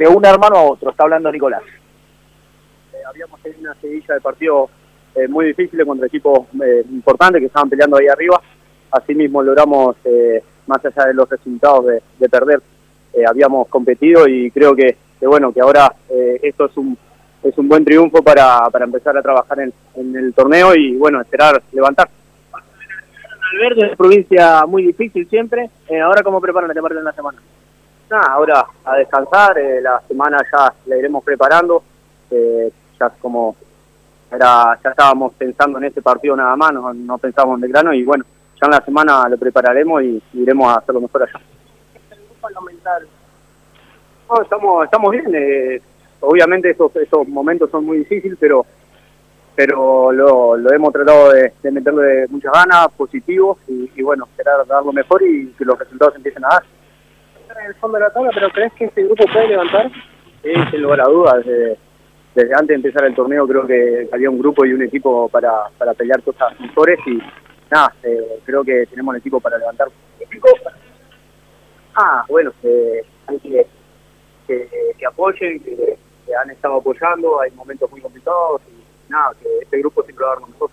de un hermano a otro. Está hablando Nicolás. Eh, habíamos tenido una seguilla de partidos eh, muy difíciles contra equipos eh, importantes que estaban peleando ahí arriba. Asimismo logramos, más allá de los resultados de, perder, habíamos competido y creo que, bueno que ahora esto es un es un buen triunfo para, para empezar a trabajar en, en el torneo y bueno esperar levantar. Alberto es provincia muy difícil siempre. ahora cómo preparan la parte de la semana nada, ahora a descansar, eh, la semana ya la iremos preparando, eh, ya como era, ya estábamos pensando en este partido nada más, no, no pensábamos en grano y bueno, ya en la semana lo prepararemos y, iremos a hacerlo mejor allá. No, estamos, estamos bien, eh, obviamente esos, esos momentos son muy difíciles, pero pero lo, lo hemos tratado de, de meterle muchas ganas, positivos y, y bueno, esperar dar lo mejor y que los resultados empiecen a dar en el fondo de la tabla, pero ¿crees que este grupo puede levantar? Sí, sin lugar a dudas. Desde, antes de empezar el torneo creo que había un grupo y un equipo para, para pelear cosas mejores y nada, eh, creo que tenemos el equipo para levantar. Ah, bueno, eh, que, que, apoyen, que, han estado apoyando, hay momentos muy complicados y nada, que este grupo siempre va a dar lo mejor.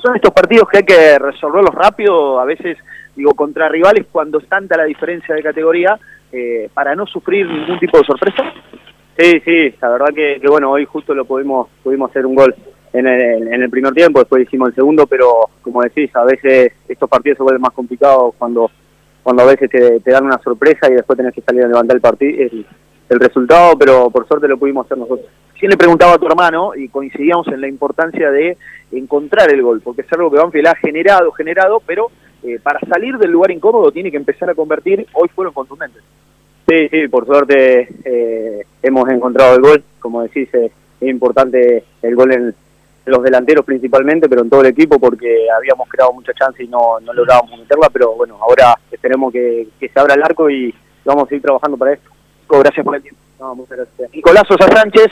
Son estos partidos que hay que resolverlos rápido, a veces digo, contra rivales cuando es tanta la diferencia de categoría, eh, para no sufrir ningún tipo de sorpresa? Sí, sí, la verdad que, bueno, hoy justo lo pudimos, pudimos hacer un gol en el, en el primer tiempo, después hicimos el segundo, pero como decís, a veces estos partidos se vuelven más complicados cuando cuando a veces te, dan una sorpresa y después tenés que salir a levantar el partido el, el resultado, pero por suerte lo pudimos hacer nosotros. Sí le preguntaba a tu hermano y coincidíamos en la importancia de encontrar el gol, porque es algo que Banfield ha generado, generado, pero eh, para salir del lugar incómodo tiene que empezar a convertir, hoy fueron contundentes. Sí, sí, por suerte eh, hemos encontrado el gol, como decís, eh, es importante el gol en los delanteros principalmente, pero en todo el equipo porque habíamos creado mucha chance y no, no lográbamos meterla, pero bueno, ahora esperemos que, se abra el arco y vamos a ir trabajando para esto. Gracias por el tiempo. Muchas gracias. Nicolás Sosa Sánchez,